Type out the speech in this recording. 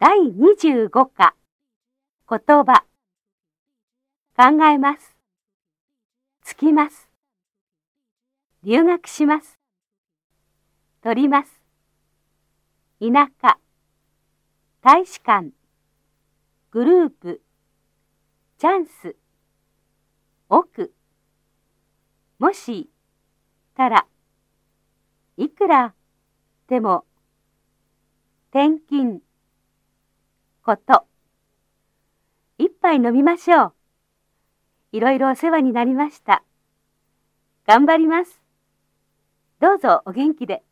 第25課。言葉。考えます。つきます。留学します。取ります。田舎。大使館。グループ。チャンス。奥。もしたら。いくらでも。転勤。こと。一杯飲みましょう。いろいろお世話になりました。頑張ります。どうぞお元気で。